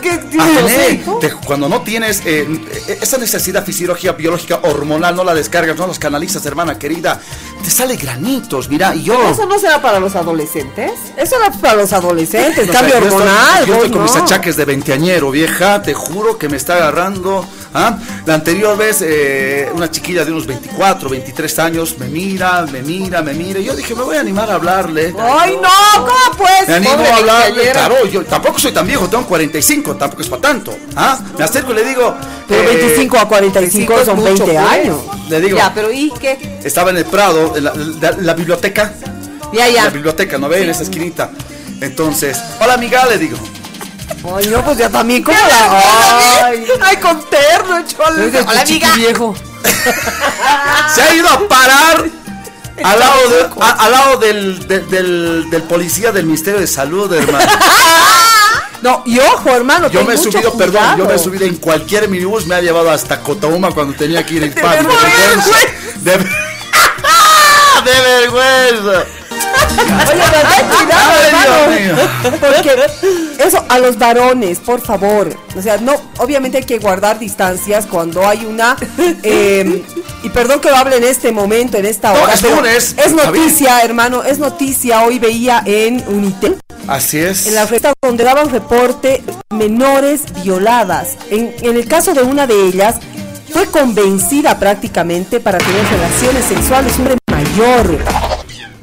que te, cuando no tienes eh, esa necesidad fisiológica, biológica, hormonal, no la descargas, no las canalizas, hermana querida, te sale granitos, mira, y yo... ¿Eso no será para los adolescentes? Eso era para los adolescentes, cambio hormonal. yo estoy con mis achaques de veinteañero, vieja, te juro que me está agarrando. ¿Ah? La anterior vez, eh, una chiquilla de unos 24, 23 años, me mira, me mira, me mira, y yo dije, me voy a animar a hablarle. ¡Ay, no! ¿Cómo pues? Me animo a hablarle, claro, yo tampoco soy tan viejo, tengo 45, tampoco es para tanto. ¿ah? Me acerco y le digo... Pero 25 eh, a 45 son 20 pues. años. Le digo... Ya, pero ¿y qué? Estaba en el Prado, en la, biblioteca. Ya, ya. La biblioteca, ¿no ve? En esa esquinita. Entonces, hola amiga, le digo. Ay, no, pues ya también como la. Ay, ay con terno, chole. Hola amiga. viejo. Se ha ido a parar al lado, de, al lado del, del, del, policía del Ministerio de Salud, hermano. No, y ojo, hermano. Yo me he subido, perdón, yo me he subido en cualquier minibús, me ha llevado hasta Cotauma cuando tenía que ir en paz. De, de, de vergüenza. Oye, Porque eso, a los varones, por favor. O sea, no, obviamente hay que guardar distancias cuando hay una. Em, y perdón que lo hable en este momento, en esta hora. es, es noticia, hermano, es noticia. Hoy veía en Unitel. Así es. En la fiesta donde daban reporte menores violadas. En, en el caso de una de ellas, fue convencida prácticamente para tener relaciones sexuales un hombre mayor.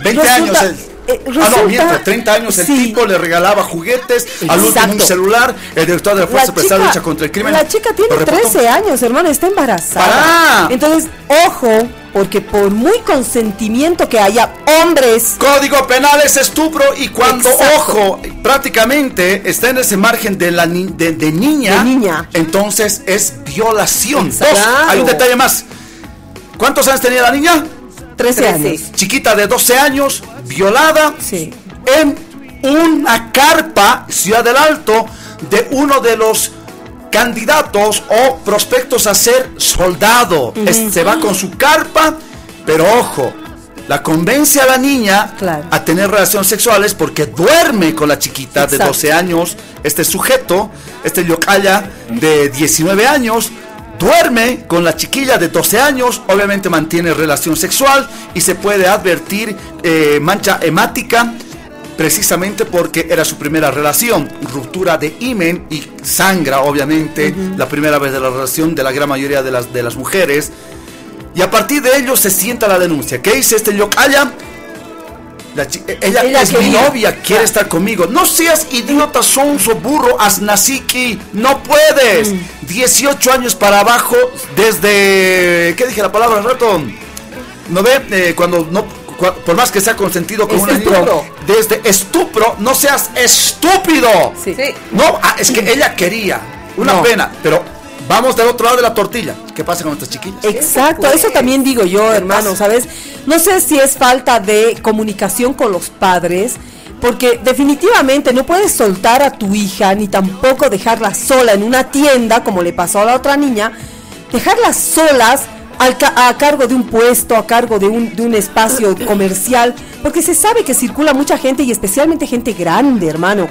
20 años. Eh, ah, no, mientras 30 años el tipo le regalaba juguetes, al último un celular, el director de la Fuerza de Lucha contra el Crimen. La chica tiene 13 años, hermano, está embarazada. Entonces, ojo, porque por muy consentimiento que haya hombres. Código penal es estupro y cuando, ojo, prácticamente está en ese margen de, la de, niña, niña, entonces es violación. Dos, hay un detalle más. ¿Cuántos años tenía la niña? 13 años. Chiquita de 12 años, violada en una carpa, Ciudad del Alto, de uno de los candidatos o prospectos a ser soldado. se va con su carpa, pero ojo, la convence a la niña a tener relaciones sexuales porque duerme con la chiquita de 12 años, este sujeto, este yocaya de 19 años, duerme con la chiquilla de 12 años, obviamente mantiene relación sexual y se puede advertir eh, mancha hemática precisamente porque era su primera relación, ruptura de imen y sangra obviamente la primera vez de la relación de la gran mayoría de las, de las mujeres. Y a partir de ello se sienta la denuncia. ¿Qué dice este Yokaya? Ella, es mi novia, quiere estar conmigo. No seas idiota, sonso, burro, asnasiki. No puedes. 18 mm. años para abajo desde... ¿Qué dije la palabra, rato? ¿No ve? Eh, cuando no... Por más que sea consentido con una niña, desde estupro, no seas estúpido. Sí. No, ah, es que ella quería. Una pena, pero Vamos del otro lado de la tortilla. ¿Qué pasa con estas chiquillas? Exacto, eso también digo yo, hermano, ¿sabes? No sé si es falta de comunicación con los padres, porque definitivamente no puedes soltar a tu hija ni tampoco dejarla sola en una tienda, como le pasó a la otra niña, dejarlas solas a cargo de un puesto, a cargo de un, de un espacio comercial, porque se sabe que circula mucha gente y especialmente gente grande, hermano.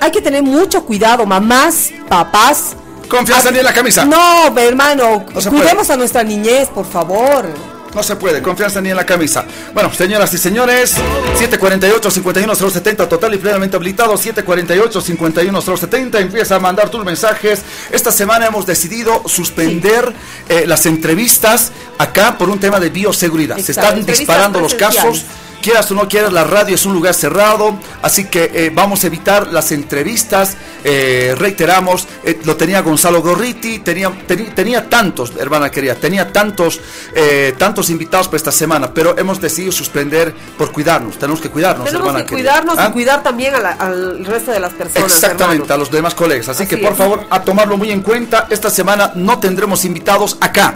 Hay que tener mucho cuidado, mamás, papás, Confianza ni en la camisa. No, hermano, cuidemos a nuestra niñez, por favor. No se puede, confianza ni en la camisa. Bueno, señoras y señores, 748-51070, total y plenamente habilitado, 748-51070, empieza a mandar tus mensajes. Esta semana hemos decidido suspender eh, las entrevistas acá por un tema de bioseguridad. Se están disparando los casos quieras o no quieras, la radio es un lugar cerrado, así que eh, vamos a evitar las entrevistas. Eh, reiteramos, eh, lo tenía Gonzalo Gorriti, tenía, tenía tantos, hermana querida, tenía tantos, tantos invitados para esta semana, pero hemos decidido suspender por cuidarnos. Tenemos que cuidarnos, tenemos hermana que cuidarnos y ¿Ah? cuidar también al resto de las personas. Exactamente, a los demás colegas. Así, que por favor, a tomarlo muy en cuenta. Esta semana no tendremos invitados acá.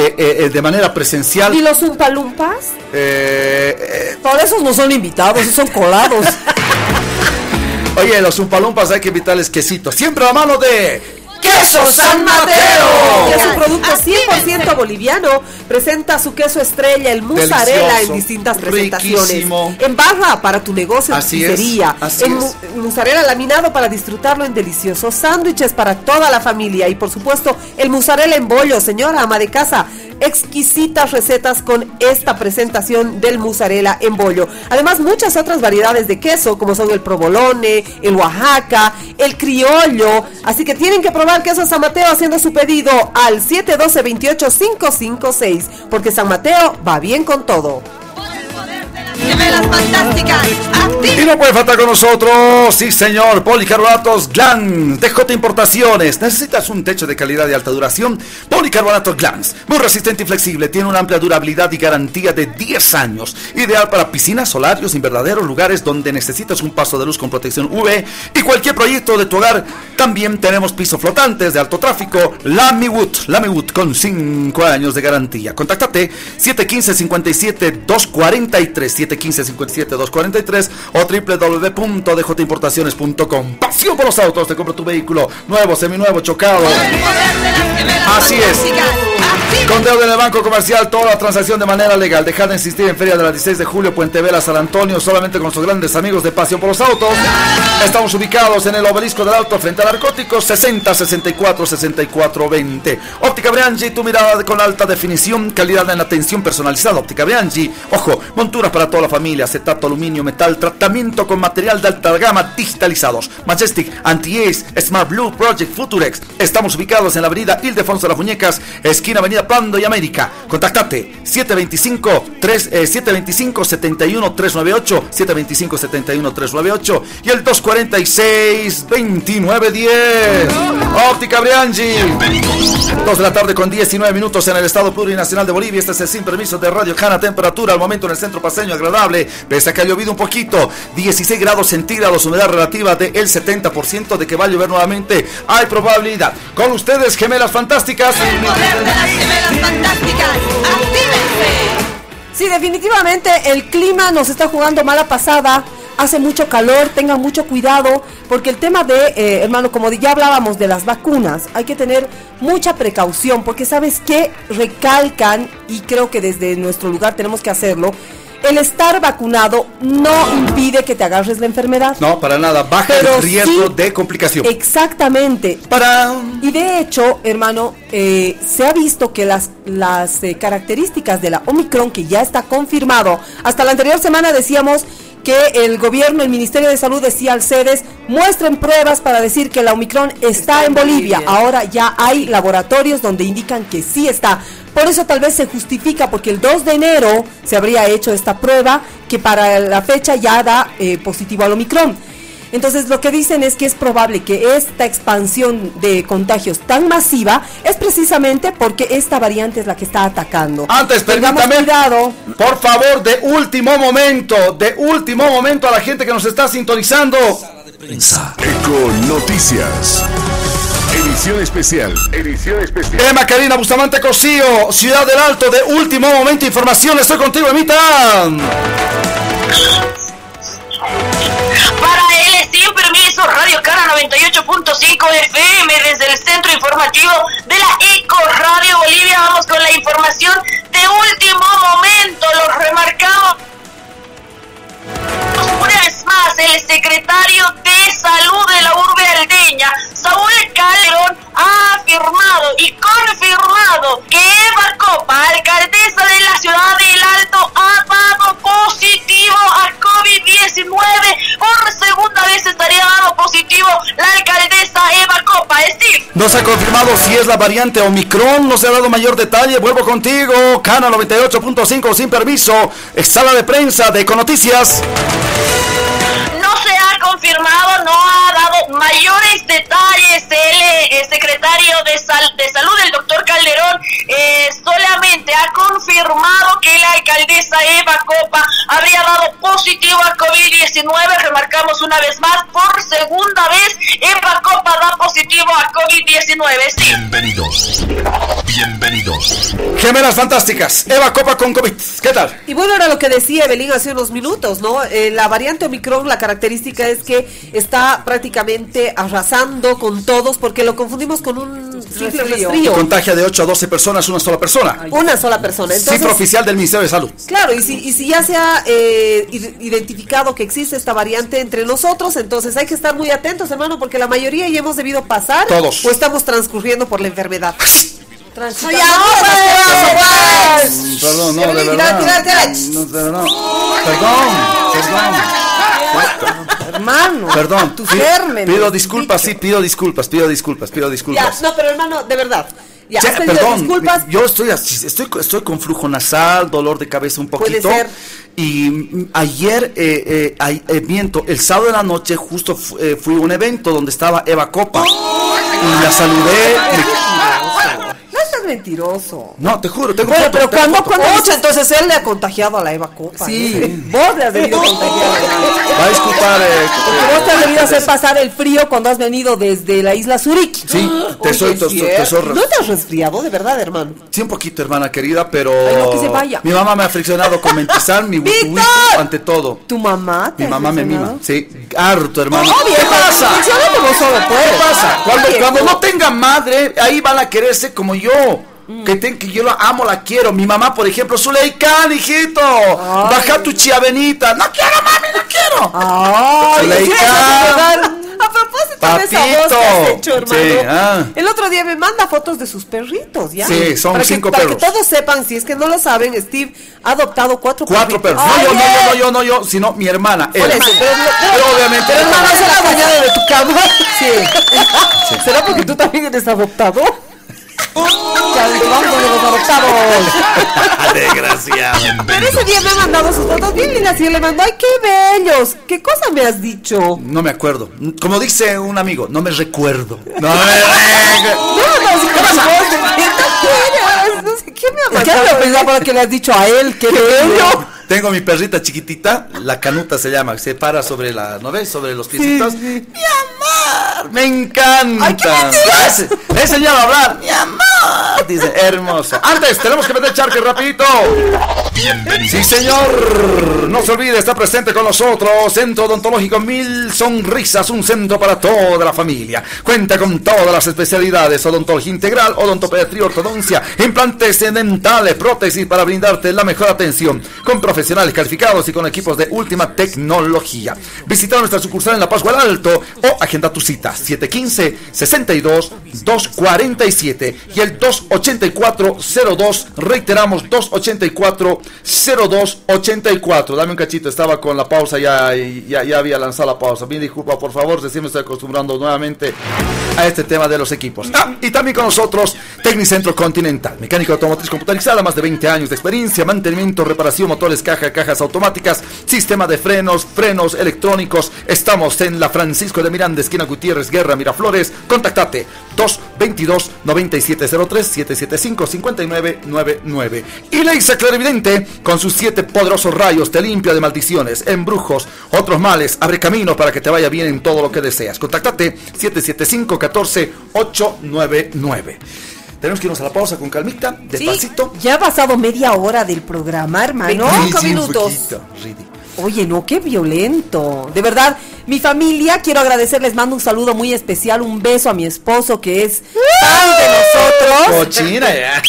Eh, eh, eh, de manera presencial. ¿Y los Umpalumpas? Eh, Por esos no son invitados, son colados. Oye, los Umpalumpas hay que invitarles quesito. Siempre a mano de Queso San Mateo. Que es un producto 100% boliviano. Presenta su queso estrella, el mozzarella, en distintas presentaciones. En barra para tu negocio, así pizzería. en mozzarella laminado para disfrutarlo en deliciosos sándwiches para toda la familia. Y por supuesto, el mozzarella en bollo, señora ama de casa exquisitas recetas con esta presentación del mozzarella en bollo. Además, muchas otras variedades de queso, como son el provolone, el Oaxaca, el criollo. Así que tienen que probar queso San Mateo haciendo su pedido al 712-28556, porque San Mateo va bien con todo Y no puede faltar con nosotros, sí señor, policarbonatos Glans, DJ Importaciones. ¿Necesitas un techo de calidad y alta duración? Policarbonatos Glans, muy resistente y flexible, tiene una amplia durabilidad y garantía de 10 años. Ideal para piscinas, solarios, verdaderos lugares donde necesitas un paso de luz con protección UV y cualquier proyecto de tu hogar. También tenemos pisos flotantes de alto tráfico, Lamiwood, Lamiwood con 5 años de garantía. Contáctate 715 57 243 715 57 243 o www.djimportaciones.com. Pasión por los autos, te compro tu vehículo nuevo, seminuevo, chocado. Así es. Con deuda en el Banco Comercial, toda la transacción de manera legal. Dejar de insistir en Feria de la 16 de Julio, Puente Vela, San Antonio, solamente con nuestros grandes amigos de Pasión por los Autos. Estamos ubicados en el obelisco del Alto frente a narcóticos, 60 64 64 20. Óptica Briangi, tu mirada con alta definición, calidad en atención personalizada. Óptica Briangi, ojo, monturas para la familia, acetato, aluminio, metal, tratamiento con material de alta gama digitalizados. Majestic, Anti-Ace, Smart Blue, Project, Futurex. Estamos ubicados en la avenida Ildefonso de las Muñecas, esquina avenida Pando y América. Contactate 725 3, 725 71 398 725 71 398 y el 246 2910. Óptica Briangi. 2 de la tarde con 19 minutos en el estado plurinacional de Bolivia. Este es el sin permiso de Radio Cana. Temperatura al momento en el centro paseño agradable. Pese a que ha llovido un poquito. 16 grados centígrados. Humedad relativa del 70% de que va a llover nuevamente. Hay probabilidad. Con ustedes, gemelas fantásticas. gemelas fantásticas. Sí, definitivamente el clima nos está jugando mala pasada hace mucho calor, tengan mucho cuidado, porque el tema de, eh, hermano, como ya hablábamos de las vacunas, hay que tener mucha precaución, porque sabes que recalcan, y creo que desde nuestro lugar tenemos que hacerlo, el estar vacunado no impide que te agarres la enfermedad. No, para nada, baja el riesgo de complicación. Exactamente. Para... Y de hecho, hermano, eh, se ha visto que las, las eh, características de la Omicron, que ya está confirmado, hasta la anterior semana decíamos que el gobierno, el Ministerio de Salud decía al CEDES, muestren pruebas para decir que la Omicron está, en Bolivia. Ahora ya hay laboratorios donde indican que sí está. Por eso tal vez se justifica, porque el 2 de enero se habría hecho esta prueba que para la fecha ya da eh, positivo al Omicron. Entonces lo que dicen es que es probable que esta expansión de contagios tan masiva es precisamente porque esta variante es la que está atacando. Antes, permítame, cuidado. por favor, de último momento, de último momento a la gente que nos está sintonizando. Eco Noticias. Edición especial. Edición especial. Emma Karina Bustamante Cosío, Ciudad del Alto, de último momento, información. Estoy contigo, Emita. Para él, sin permiso, Radio Cara 98.5 FM desde el centro informativo de la Eco Radio Bolivia. Vamos con la información de último momento. Los remarcamos vez más, el secretario de Salud de la urbe aldeña, Saúl Calderón, ha afirmado y confirmado que Eva Copa, alcaldesa de la ciudad del Alto, ha dado positivo a COVID-19. Por segunda vez estaría dado positivo la alcaldesa Eva Copa. Steve. No se ha confirmado si es la variante Omicron, no se ha dado mayor detalle. Vuelvo contigo, Cana 98.5 sin permiso, sala de prensa de Econoticias confirmado, no ha dado mayores detalles el, secretario de, de Salud, el doctor Calderón, eh, solamente ha confirmado que la alcaldesa Eva Copa habría dado positivo a COVID-19. Remarcamos una vez más, por segunda vez, Eva Copa da positivo a COVID-19. Bienvenidos. Bienvenidos. Gemelas fantásticas. Eva Copa con COVID. ¿Qué tal? Y bueno, era lo que decía Evelyn hace unos minutos, ¿no? Eh, la variante Omicron, la característica es que está prácticamente arrasando con todos porque lo confundimos con un simple resfrío. Contagia de 8 a 12 personas, una sola persona. Una sola persona. Entonces, Cifra oficial del Ministerio de Salud. Claro, y si, y si ya se ha eh, id- identificado que existe esta variante entre nosotros, entonces hay que estar muy atentos, hermano, porque la mayoría ya hemos debido pasar Todos. o estamos transcurriendo por la enfermedad. Perdón, no, de verdad. No, no. Perdón, perdón. Hermano, Perdón. tu Pi- germen. Pido disculpas, sí, pido disculpas, pido disculpas, pido Ya, disculpas. no, pero hermano, de verdad. Ya, pedido perdón, disculpas. yo estoy así, estoy, estoy con flujo nasal, dolor de cabeza un Puede poquito. ser. Y ayer, eh, eh, eh, miento, el sábado de la noche justo fu- eh, fui a un evento donde estaba Eva Copa. Y la saludé. me- mentiroso. No, te juro, tengo Bueno, foto, pero tengo cuando, cuando dice, entonces él le ha contagiado a la Eva Copa. Sí. ¿eh? Vos le has debido contagiar. Va a disculpar. eh, Porque vos te has debido hacer pasar el frío cuando has venido desde la isla Zurich. Sí, te soy- te- ¿No te has resfriado, de verdad, hermano? Sí, un poquito, hermana querida, pero. Ay, no, que se vaya. Mi mamá me ha friccionado con mentizar mi whisky ante todo. ¿Tu mamá te Mi mamá me mima. Sí, harto, hermano. Obvio, ¿Qué pasa? ¿Qué pasa? Cuando, cuando no tenga madre, ahí van a quererse como yo. Que, ten- que yo la amo, la quiero. Mi mamá, por ejemplo, Zuleikán, hijito. Baja tu chiavenita. No quiero, mami, no quiero. Ay, Zuleika. ¿qué vas a propósito de esa voz que has Papito. hecho, hermano. Sí, ah. El otro día me manda fotos de sus perritos, ¿ya? Sí, son Para que- cinco para perros. que todos sepan, si es que no lo saben, Steve ha adoptado cuatro Cuatro perros. Ay, No, yo, no, yo, no, yo, no, yo, sino mi hermana. él. Eso, pero, Pero obviamente. Pero hermano, es la mañana de tu cama. Sí. ¿Será porque tú también eres adoptado? Ya, vamos. Desgraciado. Pero ese día me ha mandado sus fotos bien lindas y yo le mando, ay, qué bellos. ¿Qué cosa me has dicho? No me acuerdo. Como dice un amigo, no me recuerdo. No me recuerdo. No, no, si fiesta quieras. No sé qué me ha mandado. ¿Qué para que le has dicho a él? ¡Qué bello! Tengo mi perrita chiquitita, la canuta se llama, se para sobre la, ¿no ves? Sobre los piecitos. Mi amor, me encanta. Ay. Ese- Le he enseñado a hablar. Mi amor. Dice, hermoso. Antes, tenemos que meter charque rapidito. Bienvenidos. Sí, señor. No se olvide, está presente con nosotros. Centro Odontológico Mil Sonrisas, un centro para toda la familia. Cuenta con todas las especialidades: odontología integral, odontopediatría, ortodoncia, implantes dentales, prótesis para brindarte la mejor atención. Con profesionales calificados y con equipos de última tecnología. Visita nuestra sucursal en La Paz, Alto o agenda tu cita 715 62 247 y el 284 02. Reiteramos 284 0284. Dame un cachito, estaba con la pausa ya, ya, ya había lanzado la pausa. Mi disculpa, por favor, recién me estoy acostumbrando nuevamente a este tema de los equipos. Ah, y también con nosotros, Tecnicentro Continental, mecánica automotriz computarizada, más de 20 años de experiencia, mantenimiento, reparación, motores, caja, cajas automáticas, sistema de frenos, frenos electrónicos. Estamos en la Francisco de Miranda, esquina Gutiérrez, Guerra, Miraflores. Contactate 222 9703 775 5999. Y Leisa Clarividente, con sus siete poderosos rayos, te limpia de maldiciones, embrujos, otros males, abre camino para que te vaya bien en todo lo que deseas. Contactate 775 14 899. Tenemos que irnos a la pausa con calmita, despacito. Ya ha pasado media hora del programa, hermano. Sí, Cinco sí, un minutos. poquito, Ridi. Oye, no, qué violento. De verdad, mi familia, quiero agradecerles, mando un saludo muy especial, un beso a mi esposo que es fan de nosotros. Cochina ya.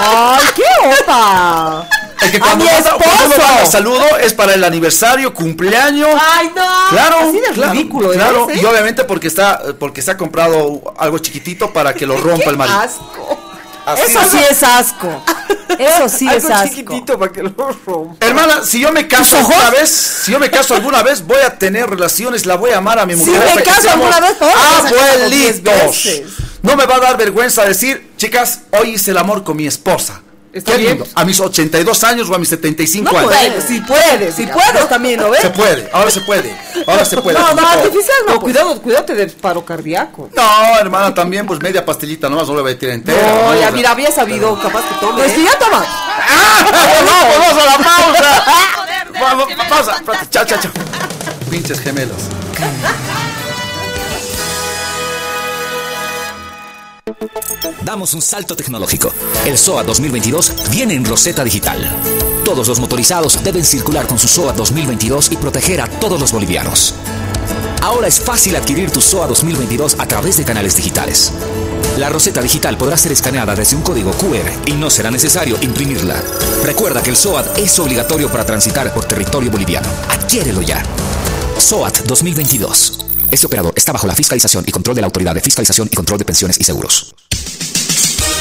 ¡Ay, qué opa! Es que ¡A cuando mi manda- cuando uno manda esposo! saludo es para el aniversario, cumpleaños. ¡Ay, no! Claro, Así de claro, ridículo, ¿eh? claro, ¿sí? y obviamente porque está porque se ha comprado algo chiquitito para que lo rompa el marido. asco! Así Eso es. sí es asco. Eso sí es asco. chiquitito para que lo rompa. Hermana, si yo me caso alguna vez, si yo me caso alguna vez, voy a tener relaciones, la voy a amar a mi Si mujer. me hasta que caso alguna vez, abuelitos. No me va a dar vergüenza decir, chicas, hoy hice el amor con mi esposa. Está bien. lindo. A mis 82 años o a mis 75 No años. puedes, si puedes, si puedes también, ¿no ves? Se puede, ahora se puede. Ahora se puede. No, no, artificial no. No, pues. cuidado, cuídate del paro cardíaco. No, hermana, también pues media pastillita nomás, no le voy a tirar entera. No, ¿no? ya mira, había sabido, capaz que tome. Pues que ya toma. ¡Ah! ¡Vamos, a la pausa! Vamos, pausa. Chao, chao, chao. Pinches gemelos. Damos un salto tecnológico. El SOA 2022 viene en Roseta Digital. Todos los motorizados deben circular con su SOA 2022 y proteger a todos los bolivianos. Ahora es fácil adquirir tu SOA 2022 a través de canales digitales. La Roseta Digital podrá ser escaneada desde un código QR y no será necesario imprimirla. Recuerda que el SOAT es obligatorio para transitar por territorio boliviano. Adquiérelo ya. SOAT 2022. Este operador está bajo la fiscalización y control de la Autoridad de Fiscalización y Control de Pensiones y Seguros.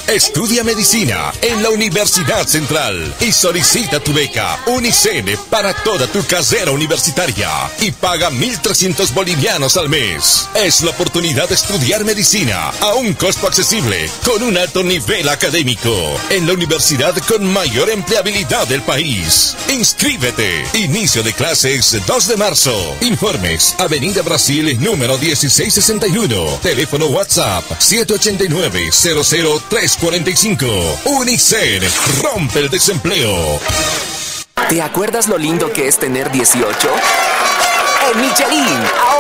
Estudia medicina en la Universidad Central y solicita tu beca Unicene para toda tu carrera universitaria y paga 1.300 bolivianos al mes. Es la oportunidad de estudiar medicina a un costo accesible con un alto nivel académico en la universidad con mayor empleabilidad del país. Inscríbete. Inicio de clases 2 de marzo. Informes Avenida Brasil número 1661. Teléfono WhatsApp 789 003 45. Unicen, rompe el desempleo. ¿Te acuerdas lo lindo que es tener 18? En Michelin,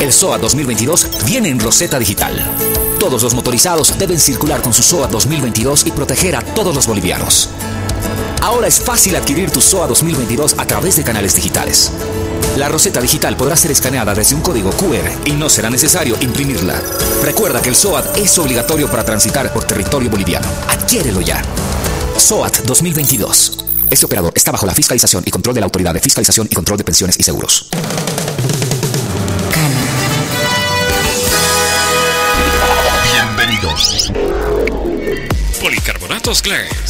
El SOA 2022 viene en Roseta Digital. Todos los motorizados deben circular con su SOA 2022 y proteger a todos los bolivianos. Ahora es fácil adquirir tu SOA 2022 a través de canales digitales. La Roseta Digital podrá ser escaneada desde un código QR y no será necesario imprimirla. Recuerda que el SOAT es obligatorio para transitar por territorio boliviano. Adquiérelo ya. SOAT 2022. Este operador está bajo la fiscalización y control de la Autoridad de Fiscalización y Control de Pensiones y Seguros.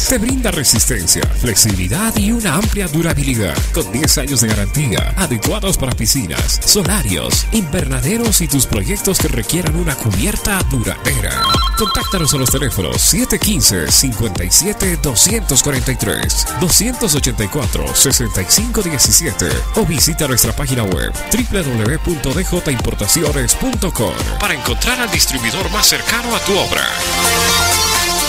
Te brinda resistencia, flexibilidad y una amplia durabilidad con 10 años de garantía, adecuados para piscinas, solarios, invernaderos y tus proyectos que requieran una cubierta duradera. Contáctanos a los teléfonos 715-57-243, 284-6517 o visita nuestra página web www.djimportaciones.com para encontrar al distribuidor más cercano a tu obra.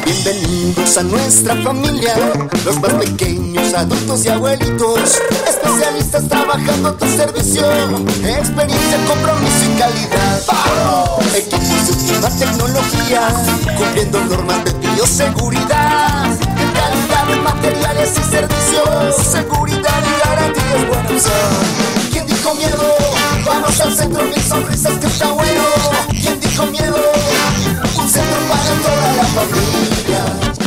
Bienvenidos a nuestra familia, los más pequeños, adultos y abuelitos, especialistas trabajando a tu servicio, experiencia, compromiso y calidad. Equipos de última tecnología, cumpliendo normas de bioseguridad, calidad de materiales y servicios, seguridad y garantías buenas. ¿Quién dijo miedo? Vamos al centro, mil sonrisas que está bueno.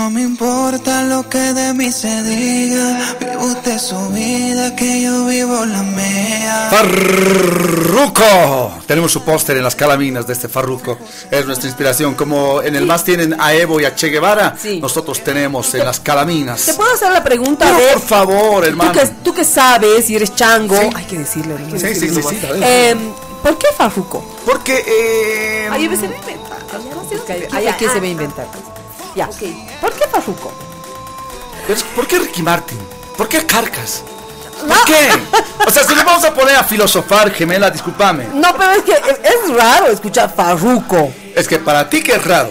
No me importa lo que de mí se diga, vive usted su vida, que yo vivo la mía. Farruco. Tenemos su póster en las calaminas de este Farruco. Es nuestra inspiración. Como en el más tienen a Evo y a Che Guevara, Sí. nosotros tenemos en las calaminas. ¿Te puedo hacer la pregunta Pero de por favor, hermano. Tú que, tú que sabes y eres chango, Sí. hay que decirlo. hay que Sí, sí, decirlo sí, sí. Em, ¿Por qué Farruco? Porque eh, Ay, se va a inventar. Ay, ¿a quién se va a inventar? Ya. ¿Por qué Farruco? Pero, ¿Por qué Ricky Martin? ¿Por qué Carcas? ¿Por qué? O sea, si nos vamos a poner a filosofar, gemela, discúlpame. No, pero es que es, es raro escuchar Farruco. Es que para ti que es raro.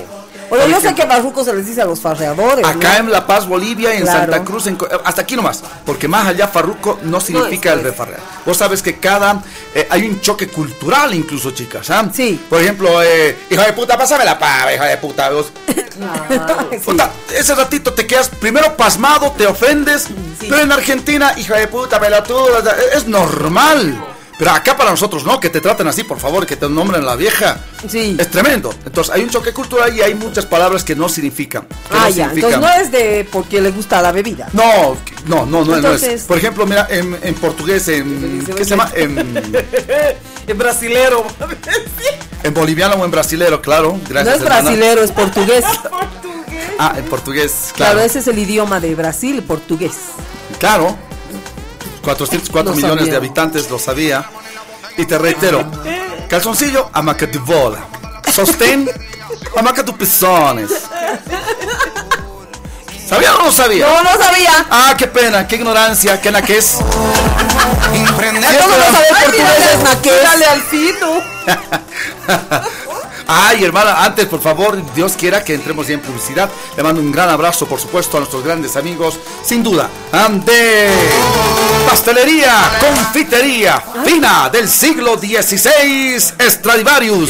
Bueno, yo sé que Barruco se les dice a los farreadores. Acá ¿no? en La Paz, Bolivia, en Claro. Santa Cruz, en hasta aquí nomás, porque más allá Farruco no significa el refarrear. Vos sabes que cada, eh, hay un choque cultural incluso, chicas, ¿ah? Sí. Por ejemplo, eh, hijo de puta, pásame la pava, hijo de puta. vos. Puta, ese ratito te quedas primero pasmado, te ofendes, pero en Argentina, hija de puta, pelotuda, es normal. Pero acá para nosotros no, que te traten así, por favor, que te nombren la vieja. Sí. Es tremendo. Entonces hay un choque cultural y hay muchas palabras que no significan. que Ah, no ya. significan. Entonces no es de porque le gusta la bebida. No, no, no, no, es. Por ejemplo, mira, en, en portugués, en, ¿qué se llama? En, En brasilero. en boliviano o en brasilero, claro. No es brasilero, es portugués. Ah, en portugués, Claro, claro. ese es el idioma de Brasil, portugués. Claro. 404 Lo millones sabía. de habitantes, lo sabía. Y te reitero, calzoncillo, amaca de bola. Sostén, amaca de pezones. ¿Sabía o no sabía? No, no sabía. Ah, qué pena, qué ignorancia, qué naquez. ¿Cómo no portugués es naqués? Dale al fino. Ay, hermana, antes, por favor, Dios quiera que entremos ya en publicidad. Le mando un gran abrazo, por supuesto, a nuestros grandes amigos, sin duda, de Pastelería, Confitería Fina del siglo XVI, Stradivarius.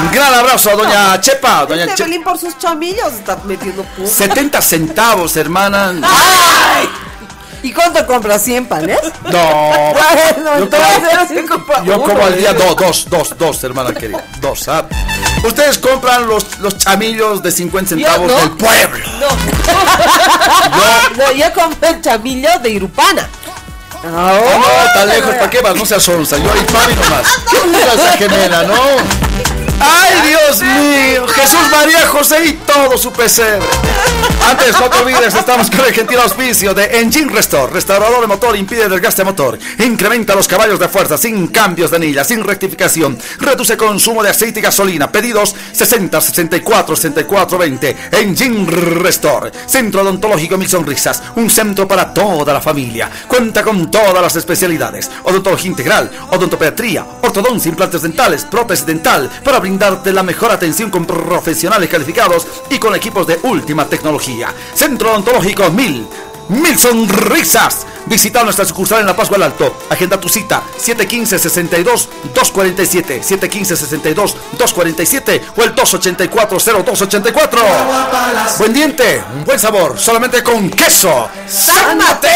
Un gran abrazo a doña Chepa, doña Este Chepa. Por sus chamillos está metiendo puta. 70 centavos, hermana. ¿Y cuánto compras? ¿100 panes? No. Bueno, Yo entonces como al día dos, dos, dos, dos, hermana querida. Dos, ¿ah? Ustedes compran los, los chamillos de 50 centavos no. del pueblo. No. no, yo compré el chamillo de Irupana. Ah, no, tan lejos, ¿para qué vas? No seas onza, yo y Fabi nomás. No seas gemela, ¿no? ¡Ay, Dios mío! Jesús, María, José y todo su pesebre. Antes, no te olvides, estamos con el gentil auspicio de Engine Restore. Restaurador de motor impide el desgaste de motor. Incrementa los caballos de fuerza sin cambios de anilla, sin rectificación. Reduce consumo de aceite y gasolina. Pedidos 60 64 64 20. Engine Restore. Centro odontológico Mil Sonrisas. Un centro para toda la familia. Cuenta con todas las especialidades. Odontología integral, odontopediatría, ortodoncia, implantes dentales, prótesis dental. Para brindarte la mejor atención con profesionales calificados y con equipos de última tecnología. Centro odontológico Mil. Mil sonrisas. Visita nuestra sucursal en La Paz del Alto. Agenda tu cita 715-62-247, 715-62-247 o el 284-0284. Buen diente, un buen sabor, solamente con queso. ¡San Mateo!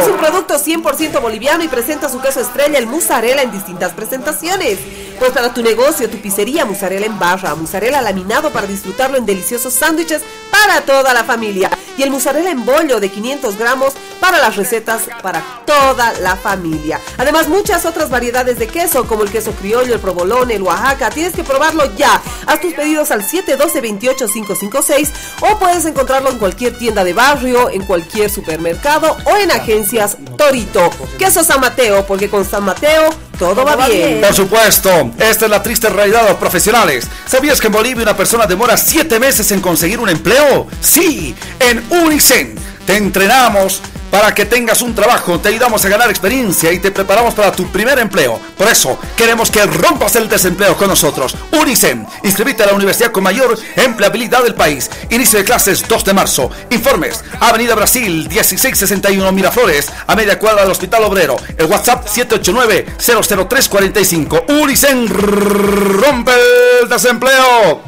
Es un producto 100% boliviano y presenta su queso estrella, el mozzarella, en distintas presentaciones. Pues para tu negocio, tu pizzería, mozzarella en barra, mozzarella laminado para disfrutarlo en deliciosos sándwiches para toda la familia. Y el mozzarella en bollo de 500 gramos para las recetas para toda la familia. Además, muchas otras variedades de queso, como el queso criollo, el provolone, el Oaxaca. Tienes que probarlo ya. Haz tus pedidos al 712-28556 o puedes encontrarlo en cualquier tienda de barrio, en cualquier supermercado o en agencias Torito. Queso San Mateo, porque con San Mateo todo va bien. Por supuesto, esta es la triste realidad de los profesionales. ¿Sabías que en Bolivia una persona demora 7 meses en conseguir un empleo? Sí, en Unicen. Te entrenamos para que tengas un trabajo, te ayudamos a ganar experiencia y te preparamos para tu primer empleo. Por eso, queremos que rompas el desempleo con nosotros. Unicen, inscríbete a la universidad con mayor empleabilidad del país. Inicio de clases 2 de marzo. Informes, Avenida Brasil 1661 Miraflores, a media cuadra del Hospital Obrero. El WhatsApp 789-00345. Unicen rompe el desempleo.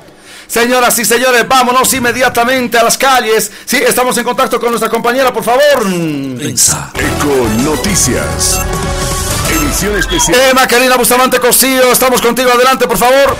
Señoras y señores, vámonos inmediatamente a las calles. Sí, estamos en contacto con nuestra compañera, por favor. Eco Noticias. Edición especial. Emma Karina Bustamante Costillo, estamos contigo. Adelante, por favor.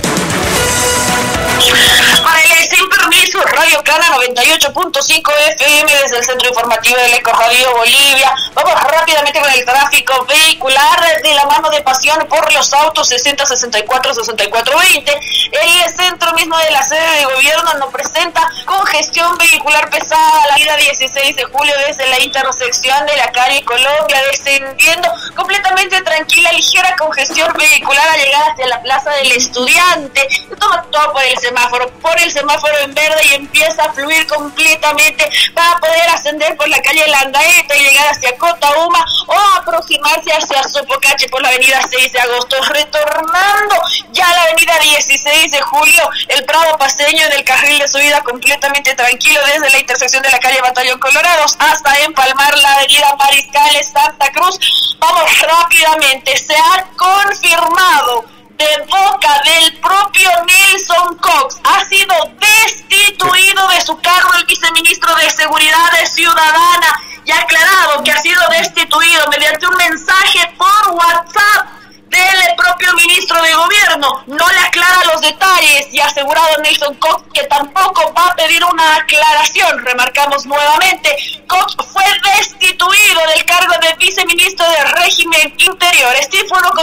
Vale, sin permiso, Radio Cana 98.5 FM desde el Centro Informativo del Eco Radio Bolivia. Vamos rápidamente con el tráfico vehicular de la mano de pasión por los autos 60, 64, 64, 20. El centro mismo de la sede de gobierno nos presenta congestión vehicular pesada la ida 16 de julio desde la intersección de la calle Colombia, descendiendo completamente tranquila, ligera congestión vehicular a llegar hacia la Plaza del Estudiante. Toma todo por el semáforo, por el semáforo en verde y empieza a fluir completamente para poder ascender por la calle Landaeta y llegar hacia Cotauma o aproximarse hacia Sopocache por la avenida 6 de agosto, retornando ya a la avenida 16 de julio, el Prado Paseño en el carril de subida completamente tranquilo desde la intersección de la calle Batallón Colorados hasta empalmar la avenida Mariscales Santa Cruz. Vamos rápidamente, se ha confirmado de boca del propio Nelson Cox ha sido destituido de su cargo el viceministro de Seguridad Ciudadana y ha aclarado que ha sido destituido mediante un mensaje por WhatsApp del propio ministro de gobierno. No le aclara los detalles y ha asegurado Nelson Cox que tampoco va a pedir una aclaración. Remarcamos nuevamente, Cox fue destituido del cargo de viceministro de régimen interior.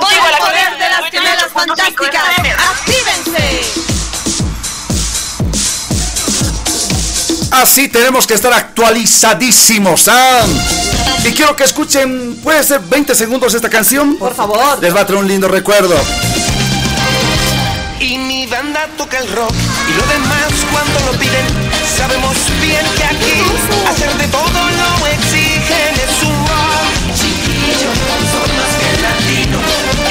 Voy Así tenemos que estar actualizadísimos, ¿ah? Y quiero que escuchen, puede ser 20 segundos esta canción. Por favor. Les va a traer un lindo recuerdo. Y mi banda toca el rock y lo demás cuando lo piden. Sabemos bien que aquí hacer de todo lo exigen es un rock. Chiquillo, son más que latino.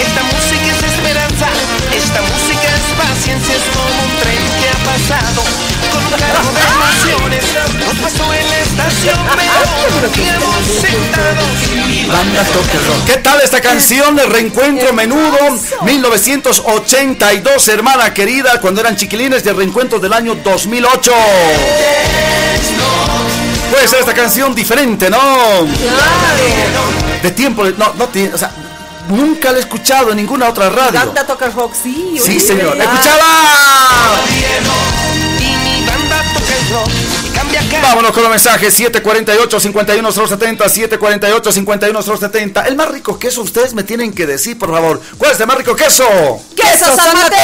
Esta música es esperanza, esta música es paciencia, es como un tren que ha pasado ¿Qué tal esta canción de Reencuentro Menudo 1982, hermana querida, cuando eran chiquilines de Reencuentro del año 2008? Puede ser esta canción diferente, ¿no? De tiempo, no, no tiene, o sea, nunca la he escuchado en ninguna otra radio. Banda toca rock, sí. Sí, señor. ¡Escuchala! Cambia cada Vámonos con los mensajes 748 51 070 748 51 070 El más rico queso ustedes me tienen que decir, por favor. ¿Cuál es el más rico queso? ¡Queso San Mateo!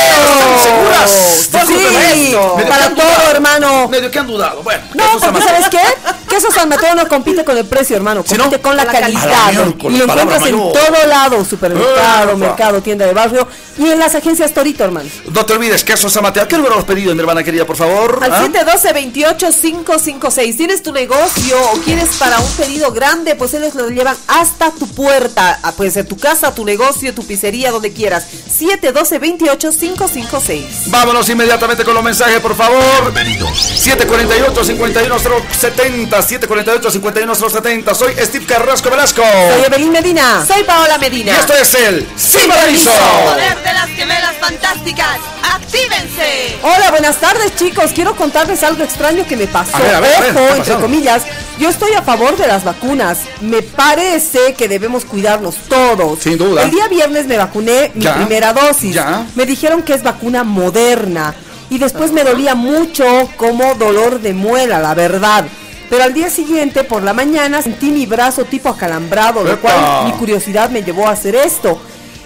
¿Están seguras? Sí, para todo, dudado. hermano. Medio que han dudado. Bueno, No, porque Mateo. ¿sabes qué? San Mateo no compite con el precio, hermano, ¿Sí, compite no? con la calidad. la y lo encuentras en mayor. todo lado, supermercado, Epa. mercado, tienda de barrio y en las agencias Torito, hermano. No te olvides, queso San Mateo. ¿A qué número has pedido, mi hermana querida, por favor? Al ¿Ah? 712-28-556. ¿Tienes tu negocio o quieres para un pedido grande? Pues ellos lo llevan hasta tu puerta. Ah, Puede ser tu casa, tu negocio, tu pizzería, donde quieras. 712-28-556. Vámonos inmediatamente con los mensajes, por favor. 748-51070, 748-51070. Soy Steve Carrasco Velasco. Soy Evelyn Medina. Soy Paola Y Medina. esto es el Sin Paraíso. ¡Poder de las gemelas fantásticas! ¡Actívense! Hola, buenas tardes, chicos. Quiero contarles algo extraño que me pasó. A ver, a ver, a ver, Ojo, ¿qué ha entre comillas. Yo estoy a favor de las vacunas. Me parece que debemos cuidarnos todos. Sin duda. El día viernes me vacuné mi Ya. primera dosis. Ya. Me dijeron que es vacuna moderna. Y después me dolía mucho como dolor de muela, la verdad. Pero al día siguiente, por la mañana, sentí mi brazo tipo acalambrado, lo cual mi curiosidad me llevó a hacer esto.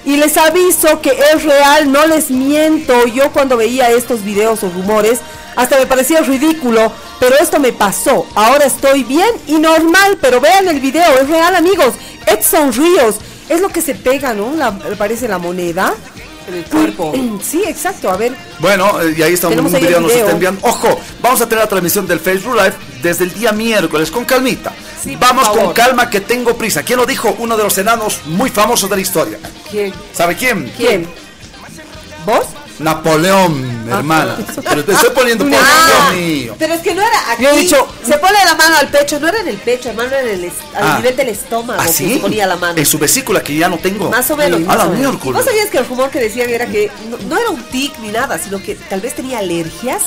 Y les aviso que es real, no les miento. Yo cuando veía estos videos o rumores, hasta me parecía ridículo. Pero esto me pasó. Ahora estoy bien y normal. Pero vean el video, es real, amigos. Edson Ríos. Es lo que se pega, ¿no? La, parece la moneda. En el cuerpo. Sí, exacto. A ver. Bueno, eh, y ahí está un, un video, nos está enviando. Ojo, vamos a tener la transmisión del Facebook Live desde el día miércoles, con calmita. Sí, vamos con calma que tengo prisa. ¿Quién lo dijo? Uno de los enanos muy famosos de la historia. ¿Quién? ¿Sabe quién? ¿Quién? ¿Vos? Napoleón, Ah. hermana. Pero te estoy poniendo por Ah, Dios mío. Pero es que no era aquí. Yo he dicho- se pone la mano al pecho, no era en el pecho, hermano, era en el al Ah. nivel del estómago ¿Ah, que sí? se ponía la mano. En su vesícula que ya no tengo. Más o menos. A más la o menos. miércoles. ¿Vos sabías que el rumor que decían era que no, no era un tic ni nada, sino que tal vez tenía alergias?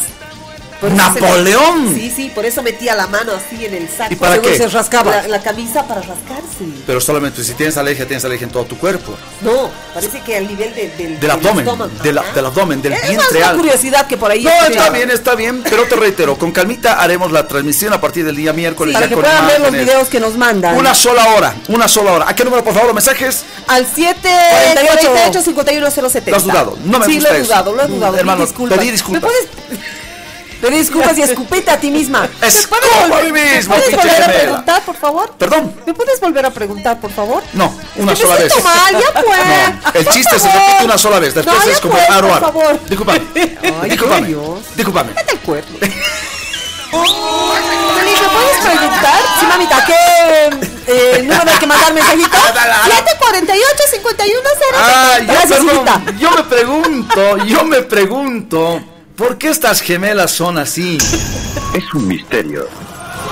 Eso ¡Napoleón! Sí, sí, por eso metía la mano así en el saco. ¿Y para qué? se rascaba. La, la camisa para rascarse. Pero solamente si tienes alergia, tienes alergia en todo tu cuerpo. No, parece que al nivel de- del, Del abdomen, de del abdomen, del Es vientre alto. curiosidad que por ahí. No, está bien, está bien, pero te reitero, con calmita haremos la transmisión a partir del día miércoles. Para ya que puedan ver los videos que nos mandan. Una sola hora, una sola hora. ¿A qué número, por favor, los mensajes? Al 7 48. 48 51 070. Lo has dudado, no me sí, gusta lo he eso. dudado, lo he dudado. Hermano, disculpas. pedí disculpas. ¿Me puedes, Pedí disculpas y escupite a ti misma. Escupa ¿Me a mí mismo, ¿Puedes pinche volver a preguntar, por favor? Perdón. ¿Me puedes volver a preguntar, por favor? No, una me sola vez. mal, ya pues. No, el chiste se repite una sola vez, después es como aro por favor. Discúlpame. Ay, Discúlpame. Dios. Discúlpame. Vete al cuerpo. Sí, mamita, ¿qué eh, número hay que mandar mensajito? 748 51 Ay, yo, perdón, yo me pregunto, yo me pregunto, ¿por qué estas gemelas son así? Es un misterio.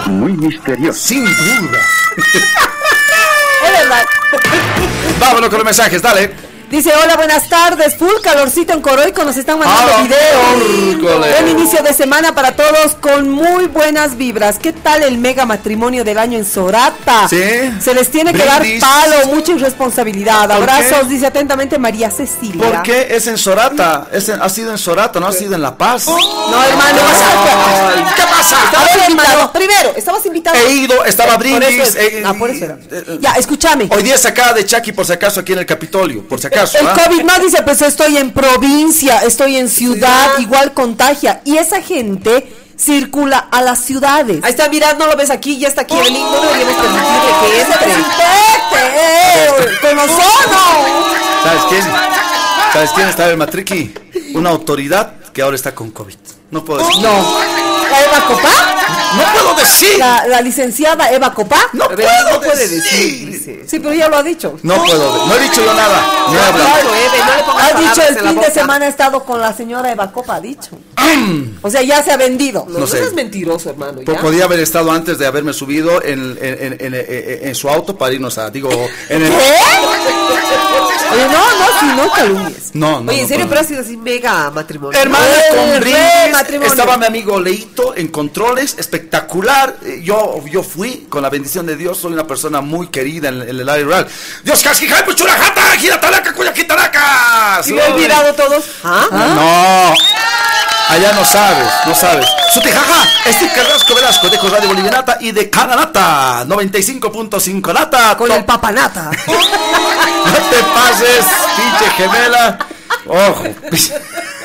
Muy misterioso. Sin duda. Vámonos con los mensajes, dale. Dice, hola, buenas tardes. Full calorcito en Coroico. Nos están mandando Ah, videos. Buen inicio de semana para todos con muy buenas vibras. ¿Qué tal el mega matrimonio del año en Sorata? Sí. Se les tiene que dar palo, mucha irresponsabilidad. ¿Por Abrazos, qué? dice atentamente María Cecilia. ¿Por qué es en Sorata? Es en- ha sido en Sorata, no ha sido en La Paz. No, hermano. ¿Qué pasa? A ver, hermano. Primero, estabas invitado. He ido, estaba Por eso brindis. es- eh, ah, por eso era. eh, Ya, escúchame. Hoy día es acá de Chucky, por si acaso, aquí en el Capitolio, por si acaso. El ¿ah? COVID no dice, pues estoy en provincia, estoy en ciudad, igual contagia. Y esa gente circula a las ciudades. Ahí está, mirad, no lo ves aquí, ya está aquí el link. No deberíamos permitirle que entre. ¡Vete! ¡Con ozono! ¿Sabes quién? ¿Sabes quién estaba en Matriqui? Una autoridad que ahora está con COVID. No puedo decir. No. ¿La Eva Copá? No puedo decir. ¿La, la licenciada Eva Copá? No puedo no puede decir. decir. Sí, pero ya lo ha dicho. No puedo. No he dicho yo nada. No he hablado. Claro, Eve, no le pongas Ha dicho el fin de semana ha estado con la señora Eva Copa, ha dicho. O sea, ya se ha vendido. No, No sé. seas mentiroso, hermano. Po- ¿ya? Podía haber estado antes de haberme subido en, en- en- en- en- en su auto para irnos a, digo, en el... ¿Qué? Oye, no, no, si no calumnies. No, no. Oye, en no serio, pero ha sido así mega matrimonio. Hermano, con brindis, matrimonio. estaba mi amigo Leito en controles, espectacular. Eh, Yo, yo fui, con la bendición de Dios, soy una persona muy querida en, en el área rural. Dios casquijay, puchurajata, giratalaca, cuyaquitaraca. ¿Y me he olvidado todos? ¿Ah? No, allá no sabes, no sabes. Sutijaja, Steve Carrasco Velasco, de Radio Bolivianata y de Cananata, 95.5 Nata. Con el papanata. no te pases, pinche gemela. Ojo.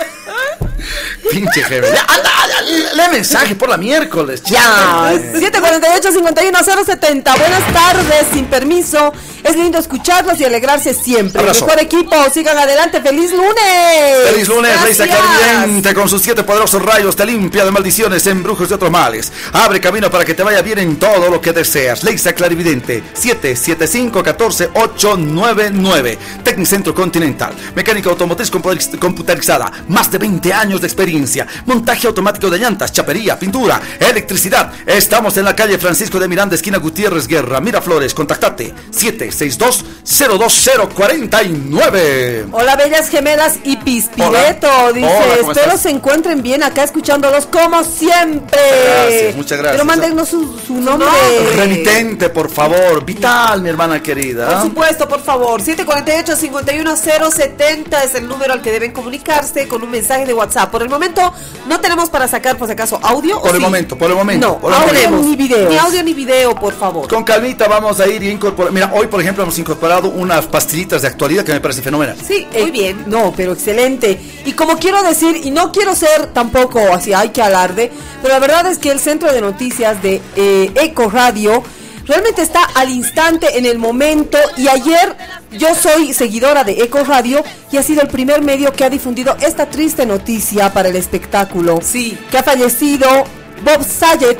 Pinche gemela. Ya, anda, anda, lee mensaje por la miércoles. Ya, chico. 748 51 070 Buenas tardes, sin permiso. Es lindo escucharlos y alegrarse siempre. Abrazo. Mejor equipo, sigan adelante. ¡Feliz lunes! Feliz lunes, Gracias. Clarividente con sus siete poderosos rayos te limpia de maldiciones, embrujos y otros males. Abre camino para que te vaya bien en todo lo que deseas. Leisa Clarividente 775-14899. Tecnicentro Continental. Mecánica automotriz compu- computarizada. Más de 20 años de experiencia. Montaje automático de llantas, chapería, pintura, electricidad. Estamos en la calle Francisco de Miranda, esquina Gutiérrez Guerra, Miraflores. Contactate 762-02049. Hola, bellas gemelas y Pispireto. Hola. Dice, Hola, ¿cómo espero estás? se encuentren bien acá escuchándolos como siempre. gracias, muchas gracias. Pero mándennos su, su nombre. Remitente, por favor. Vital, mi hermana querida. Por supuesto, por favor. 748-51070 es el número al que deben comunicarse con un mensaje de WhatsApp. Por el momento, no tenemos para sacar, por si acaso, audio. ¿o Por el sí? momento, por el momento, No, por el no momento. tenemos. Ni videos. Ni audio ni video, por favor. Con calmita vamos a ir y incorporar. Mira, hoy por ejemplo hemos incorporado unas pastillitas de actualidad que me parece fenomenal. Sí, muy bien. No, pero excelente. Y como quiero decir, y no quiero ser tampoco así, hay que alarde, pero la verdad es que el centro de noticias de eh, Eco Radio realmente está al instante, en el momento, y ayer yo soy seguidora de Eco Radio y ha sido el primer medio que ha difundido esta triste noticia para el espectáculo. Sí. Que ha fallecido Bob Saget,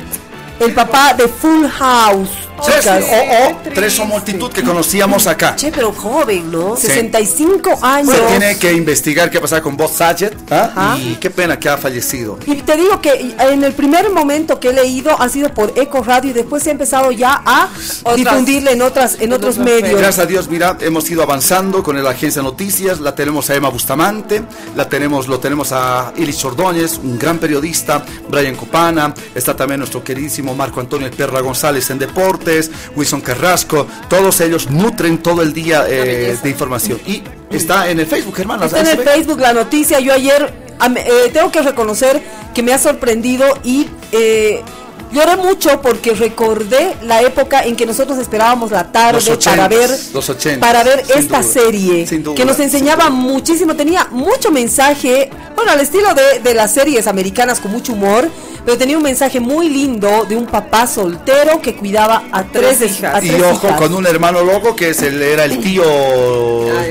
el papá de Full House. Tres, o, o tres o multitud que conocíamos acá. Che, pero joven, ¿no? Sí. 65 años. Se tiene que investigar qué pasaba con Bob Saget. ¿ah? Y qué pena que ha fallecido. Y te digo que en el primer momento que he leído ha sido por Eco Radio y después se ha empezado ya a Otras- difundirle en otras en otros otras medios. Gracias a Dios, mira, hemos ido avanzando con la agencia de noticias, la tenemos a Emma Bustamante, la tenemos, lo tenemos a Ilis Ordóñez, un gran periodista, Brian Copana, está también nuestro queridísimo Marco Antonio El Perra González en deportes, Wilson Carrasco, todos ellos nutren todo el día eh, de información. Y está en el Facebook, hermano. Está en el Facebook la noticia. Yo ayer eh, tengo que reconocer que me ha sorprendido y eh, lloré mucho porque recordé la época en que nosotros esperábamos la tarde Los para ver ochentas, los ochentas, para ver esta duda, serie duda, que nos enseñaba muchísimo, tenía mucho mensaje, bueno, al estilo de, de las series americanas con mucho humor, pero tenía un mensaje muy lindo de un papá soltero que cuidaba a tres, de- a Y ojo hijas. con un hermano loco que es el, era el tío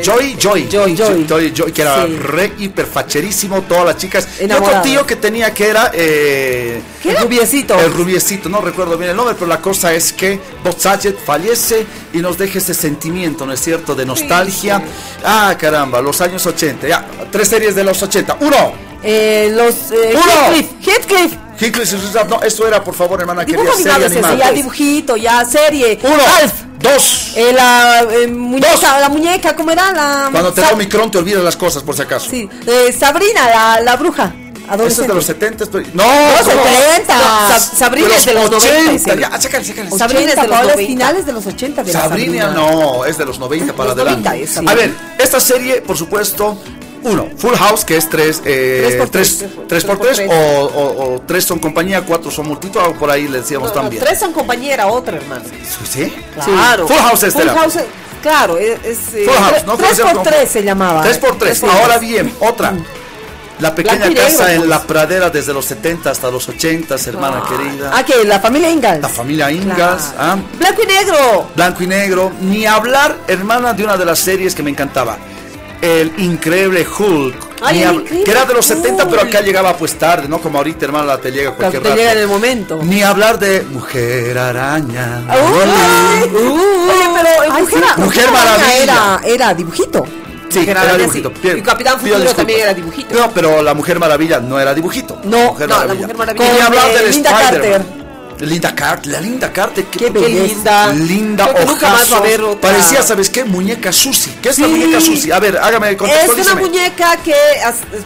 Joy, Joy, Joy, Joy. Joy, Joy, que era Sí. re hiper facherísimo, todas las chicas. Y otro tío que tenía que era, eh, ¿Qué era? El rubiecito. El rubiecito, no recuerdo bien el nombre, pero la cosa es que Bob Saget fallece y nos deja ese sentimiento, ¿no es cierto? De nostalgia. Ah, caramba, los años 80. Ya, tres series de los 80. Uno. Eh, los eh, Uno. Heathcliff, Heathcliff. Heathcliff y sus- No, esto era, por favor, hermana, Dibujo querida animado serie animada. ya dibujito, ya serie. Uno. Alf. Dos. Eh, la eh, muñeca, la muñeca, ¿cómo era? La Cuando te da Omicron te olvidas las cosas, por si acaso. Sí, eh, Sabrina, la, la bruja. Eso es de los 70, pero... No, no, 70. no, Sa- Sabrina es de los 80, 90, Ya, sácale, sácale. Sabrina es de los Paola es 90. finales de los 80 de la Sabrina no, es de los 90 para Los adelante. 90 es, sí. A ver, esta serie, por supuesto, uno, Full House, que es tres, eh, Tres por tres, tres, tres por tres tres, por o, o- o tres son compañía, cuatro son multitud, algo por ahí le decíamos No, no, también. tres son compañera, otra, hermano. ¿Sí? Claro. Full House es Full Estela. House, claro, es. eh, Full House, tres- ¿no? Tres por tres se llamaba. Tres por tres. Tres Ahora tres. bien, otra. La pequeña negro, casa en pues. la pradera desde los 70 hasta los 80, hermana querida. Ah, que la familia Ingalls. La familia Ingalls. ah. Blanco y negro. Blanco y negro. Ni hablar, hermana, de una de las series que me encantaba. El increíble Hulk. Ay, el Increíble que era de los 70, pero Hulk. acá llegaba pues tarde, ¿no? Como ahorita, hermana, te llega cualquier te rato. llega en el momento. Ni hablar de Mujer Araña. Uy, uy. Oye, pero eh, Ay, mujer, Mujer Maravilla. Era, era dibujito. Sí, era dibujito. sí. Bien, Y Capitán Futuro también era dibujito. No, pero la Mujer Maravilla no era dibujito. No, Mujer no, la Maravilla. Mujer Maravilla. Y ni hablar eh, del Linda. Carter. Linda Carter, la Linda Carter, qué, Qué linda. linda, Creo que nunca más va a haber otra. Parecía, ¿sabes qué? Muñeca Susi. ¿Qué es la muñeca Susi? A ver, hágame Es una muñeca que,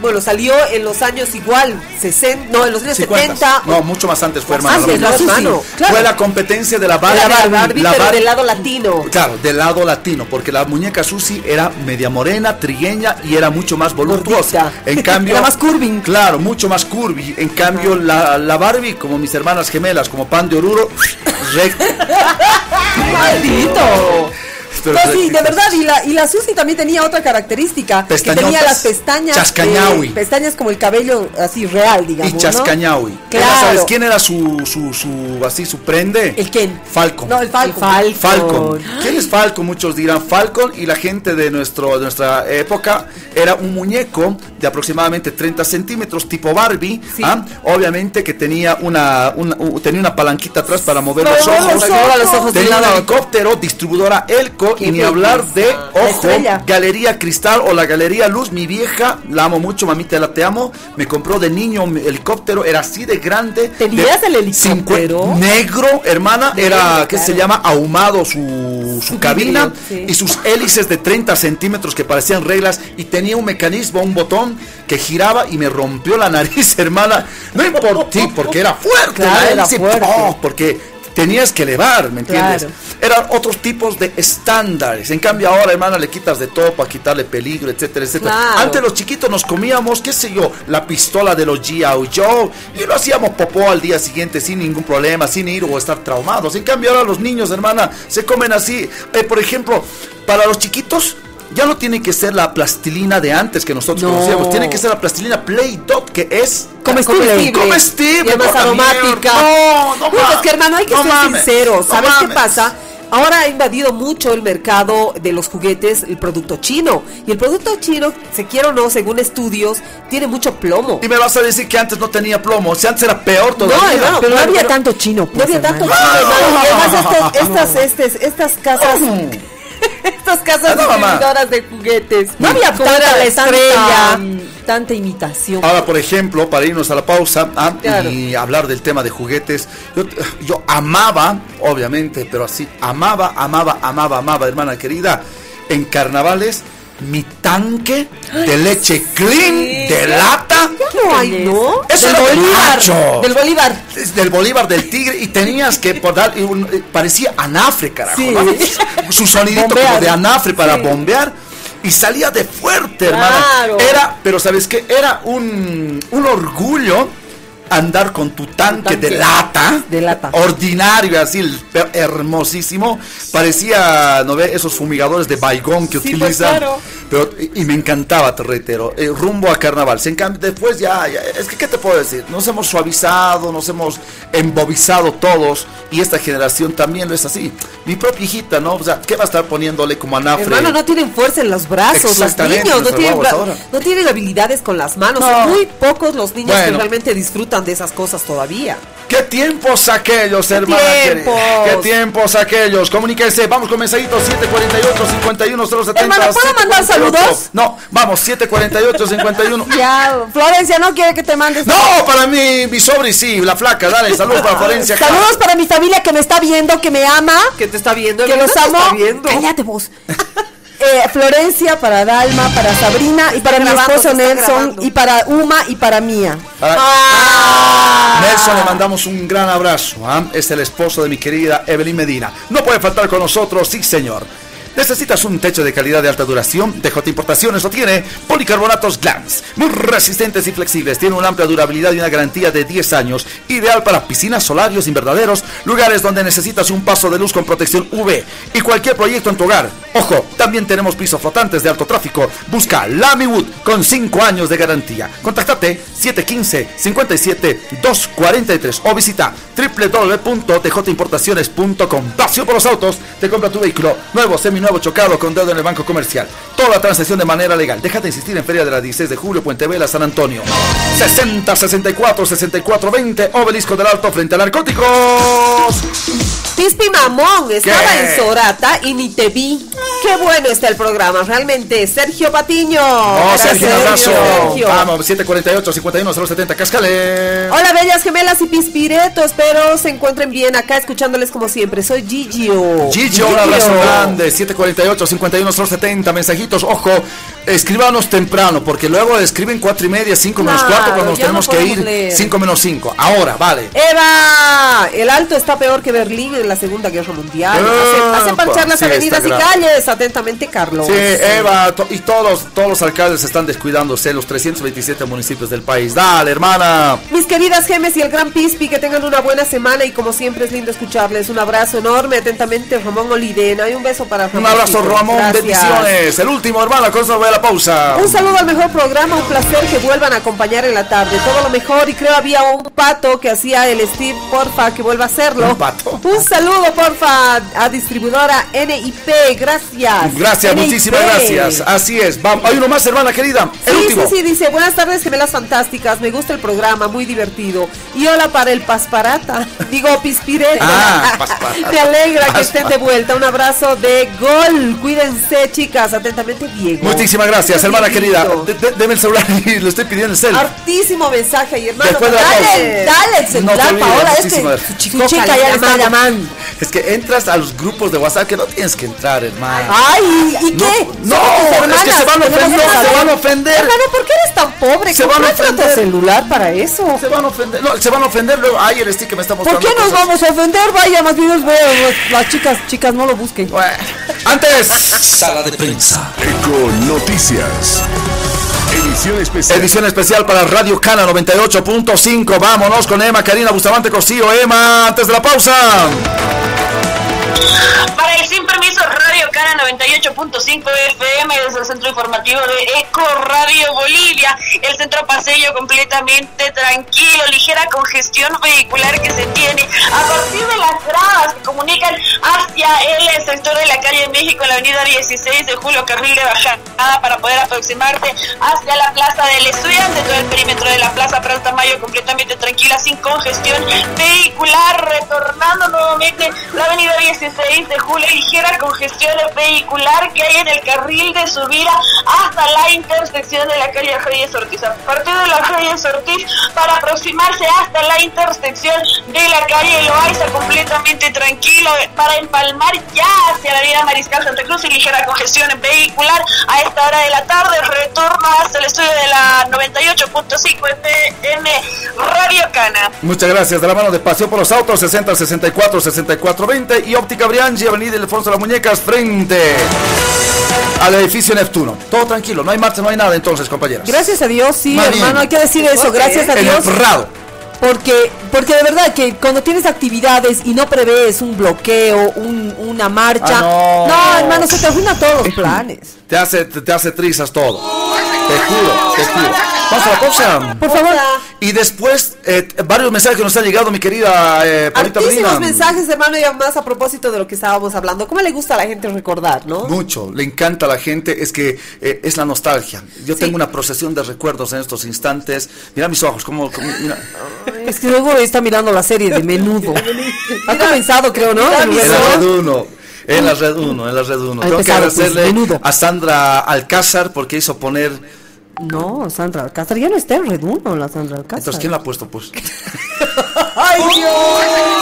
bueno, salió en los años igual, 60, no, en los años 50. 70. No, mucho más antes fue, hermano. antes, la. Claro. Fue la competencia de la Barbie. La Barbie, la pero del lado latino. Claro, del lado latino, porque la muñeca Susi era media morena, trigueña y era mucho más voluptuosa. Gordita. En cambio, Era más curvy. Claro, mucho más curvy. En cambio, la, la Barbie, como mis hermanas gemelas, como pan de oruro, recta. No, sí, de verdad, y la, y la Susi también tenía otra característica, que tenía las pestañas, Chascañaui. eh, pestañas como el cabello así real, digamos, Y ¿no? Chascañaui. Claro. Era, ¿Sabes quién era su, su, su, así, su prende? ¿El quién? Falcon. No, el Falcon. Falcon. Falcon. ¿Quién es Falcon? Muchos dirán Falcon y la gente de, nuestro, de nuestra época era un muñeco de aproximadamente 30 centímetros tipo Barbie. Sí. ¿ah? Obviamente que tenía una, una- tenía una palanquita atrás para mover los ojos. los ojos. los ojos de tenía un helicóptero, distribuidora Elco y ni hablar de, ojo. Galería Cristal o la Galería Luz. Mi vieja, la amo mucho, mamita, la te amo. Me compró de niño un helicóptero, era así de grande. ¿Tenías de el helicóptero? Negro, hermana, era, ¿qué se llama? Ahumado su, su cabina sí. y sus hélices de 30 centímetros que parecían reglas y tenía un mecanismo, un botón que giraba y me rompió la nariz, hermana. No importa, porque era fuerte Claro, la era fuerte. ¡oh! porque tenías que elevar, ¿me entiendes? Claro. Eran otros tipos de estándares. En cambio ahora, hermana, le quitas de todo para quitarle peligro, etcétera, etcétera. Claro. Antes los chiquitos nos comíamos, qué sé yo, la pistola de los G.I. Joe y lo hacíamos popó al día siguiente sin ningún problema, sin ir o estar traumados. En cambio ahora los niños, hermana, se comen así. Eh, por ejemplo, para los chiquitos ya no tiene que ser la plastilina de antes que nosotros No. conocíamos, tiene que ser la plastilina Play-Dot que es Comestible. Comestible, Y más aromática. No, no Pues mames. es que hermano, hay que No ser mames. sinceros. No ¿Sabes qué pasa? Ahora ha invadido mucho el mercado de los juguetes, el producto chino. Y el producto chino, se quiera o no, según estudios, tiene mucho plomo. Y me vas a decir que antes no tenía plomo, si antes era peor todavía. No, hermano, Pero no había pero- tanto chino. No pues, había tanto hermano. chino, hermano. Y además estos- estas, estas, estas casas, estas casas distribuidoras de juguetes. No había tanta, la estrella. tanta, tanta imitación. Ahora, por ejemplo, para irnos a la pausa ah, Claro. y hablar del tema de juguetes, yo, yo amaba, obviamente, pero así, amaba, amaba, amaba, amaba, hermana querida, en carnavales, mi tanque de leche clean, de lata, No hay, ¿no? Eso del era Bolívar. macho. Del Bolívar. es del Bolívar del Tigre, y tenías que por dar, eh, parecía anafre, carajo, su sonidito Bombear. como de anafre para bombear. Y salía de fuerte, hermana. Claro. Era, pero ¿sabes qué? Era un, un orgullo andar con tu tanque, de lata, de lata, ordinario, así, hermosísimo, parecía, ¿no ve? Esos fumigadores de Baigón que Sí, pues, utilizan, claro. pero y, y me encantaba, te reitero, eh, rumbo a Carnaval. Se encanta, después ya, ya, es que, ¿qué te puedo decir? Nos hemos suavizado, nos hemos embobizado todos, y esta generación también lo es así. Mi propia hijita, ¿no? O sea, ¿qué va a estar poniéndole como anafre? Hermano, no tienen fuerza en los brazos, los niños, no tienen, no tienen habilidades con las manos. No. Son muy pocos los niños que realmente disfrutan de esas cosas todavía. ¿Qué tiempos aquellos, hermana tiempos? ¿Qué tiempos aquellos? Comuníquense, vamos con mensajitos 748 51 070 Hermana, ¿puedo mandar 748. saludos? No, vamos, 748 51 Ya, Florencia no quiere que te mandes. No, para mí, mi sobri sí, la flaca, dale, saludos para Florencia. Saludos para mi familia que me está viendo, que me ama, Que te está viendo, que los amo. está viendo. Cállate vos. Eh, Florencia, para Dalma, para Sabrina y para mi esposo Nelson grabando. y para Uma y para Mía. Para- Ah. Nelson, le mandamos un gran abrazo. ¿ah? Es el esposo de mi querida Evelyn Medina. No puede faltar con nosotros, sí, señor. ¿Necesitas un techo de calidad de alta duración? TJ Importaciones lo tiene. Policarbonatos Glans. Muy resistentes y flexibles. Tiene una amplia durabilidad y una garantía de 10 años. Ideal para piscinas, solarios, invernaderos, lugares donde necesitas un paso de luz con protección UV y cualquier proyecto en tu hogar. Ojo, también tenemos pisos flotantes de alto tráfico. Busca Lamywood con 5 años de garantía. Contáctate 715-57-243 o visita www.tjimportaciones.com. Pasión por los autos, te compra tu vehículo nuevo, seminuevo, chocado con deuda en el banco comercial. Toda la transacción de manera legal. Déjate insistir en Feria de la 16 de julio, Puente Vela, San Antonio. 60 64 64 20, Obelisco del Alto frente a narcóticos. Pispi Mamón estaba ¿Qué? en Sorata y ni te vi. Qué bueno está el programa, realmente. Sergio Patiño. Oh, Sergio, un abrazo. Sergio. Vamos, 748 51 070, Cascale. Hola, bellas gemelas y pispireto. Espero se encuentren bien acá escuchándoles como siempre. Soy Gigio. Gigio, un abrazo grande. 748 51 070, mensajitos. Ojo, escríbanos temprano, porque luego escriben 4 y media, 5 menos Claro, 4, cuando nos no tenemos que ir. leer. 5 menos 5. Ahora, vale. Eva, el alto está peor que Berlín en la Segunda Guerra Mundial. Hacen, hacen parchar las sí, avenidas y grave. Atentamente, Carlos. Sí, Eva, to- y todos, todos los alcaldes están descuidándose, los 327 municipios del país. Dale, hermana. Mis queridas gemes y el gran Pispi, que tengan una buena semana y como siempre es lindo escucharles. Un abrazo enorme, atentamente, Ramón Olidena. Y un beso para Un Ramón. abrazo, Ramón. Bendiciones. El último, hermana, con a la pausa. Un saludo al mejor programa, un placer que vuelvan a acompañar en la tarde. Todo lo mejor y creo había un pato que hacía el Steve, porfa, que vuelva a hacerlo. ¿Un pato? Un saludo, porfa, a distribuidora NIP. Gracias. Gracias, NIP. muchísimas gracias. Así es. Vamos, hay uno más, hermana querida. El Sí, último. sí, sí, dice, buenas tardes, gemelas fantásticas, me gusta el programa, muy divertido. Y hola para el Pasparata, digo Pispireta. Ah, Pasparata. Me alegra que Paspa- estén de vuelta, un abrazo de gol. Cuídense, chicas, atentamente, Diego. Muchísimas gracias, hermana querida. De- de- deme el celular y le estoy pidiendo el cel. Hartísimo mensaje ahí, hermano. Después de la dale, pausa. dale el No celular, olvides, Paola, es que gracias. su chica ya le está llamando. Es que entras a los grupos de WhatsApp que no tienes que entrar, hermano. Ay, ¿y No, qué? no, tus es que se van a hermanas, ofender, se van a ofender. Hermano, ¿por qué eres tan pobre? Se van a ofender. celular para eso. Se van a ofender. No, se van a ofender luego. Ay, el stick que me está ¿Por mostrando. qué nos cosas. vamos a ofender? Vaya, más bien. Las chicas, chicas, no lo busquen. Antes. Sala de prensa. Eco Noticias. Edición especial. Para Radio Cana 98.5. Vámonos con Emma Karina Bustamante Cosío. Emma, antes de la pausa. Para el sin permiso Radio Cana 98.5 FM desde el centro informativo de Eco Radio Bolivia. El centro pasillo completamente tranquilo, ligera congestión vehicular que se tiene a partir de las gradas que comunican hacia el sector de la calle México, la avenida 16 de julio, carril de bajada para poder aproximarte hacia la plaza del estudiante. Todo el perímetro de la plaza Plaza Mayo completamente tranquila, sin congestión vehicular, retornando nuevamente la avenida 16 de julio, ligera congestión vehicular que hay en el carril de subida hasta la intersección de la calle Reyes Ortiz. A partir de la Reyes Ortiz, para aproximarse hasta la intersección de la calle Loaiza, completamente tranquilo, para empalmar ya hacia la avenida Mariscal Santa Cruz y ligera congestión vehicular a esta hora de la tarde, retorno hasta el estudio de la 98.5 FM Radio Cana. Muchas gracias. De la mano de Paseo por los Autos, 60 64 64 20 y Óptica Briangi, Avenida Ildefonso de las Muñecas, frente al edificio Neptuno. Todo tranquilo, no hay marcha, no hay nada entonces, compañeras. Gracias a Dios, sí, bien. hermano, hay que decir eso. Gracias a En Dios. el. Porque, porque de verdad que cuando tienes actividades y no prevés un bloqueo, un- una marcha, Ah, no. no. hermano, se te arruinan todos los planes. Te hace, te, te hace trizas todo. Te juro, te juro. Vamos a la pausa. Por favor. Y después, eh, varios mensajes que nos han llegado, mi querida eh, Paulita Medina. mensajes, hermano, y más a propósito de lo que estábamos hablando. ¿Cómo le gusta a la gente recordar, no? Mucho, le encanta a la gente, es que eh, es la nostalgia. Yo tengo una procesión de recuerdos en estos instantes. Mira mis ojos, como, mira. Es que luego está mirando la serie de menudo. Ha comenzado, creo, ¿no? mira El mis En la red 1. En la red 1, en la red 1. Ha Tengo que pues, agradecerle menudo. a Sandra Alcázar porque hizo poner. No, Sandra Alcázar ya no está en Reduno, la Sandra Alcázar. Entonces, ¿quién la ha puesto, pues? ¡Ay, Dios!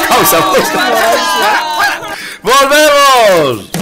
Pausa, pues. ¡Volvemos!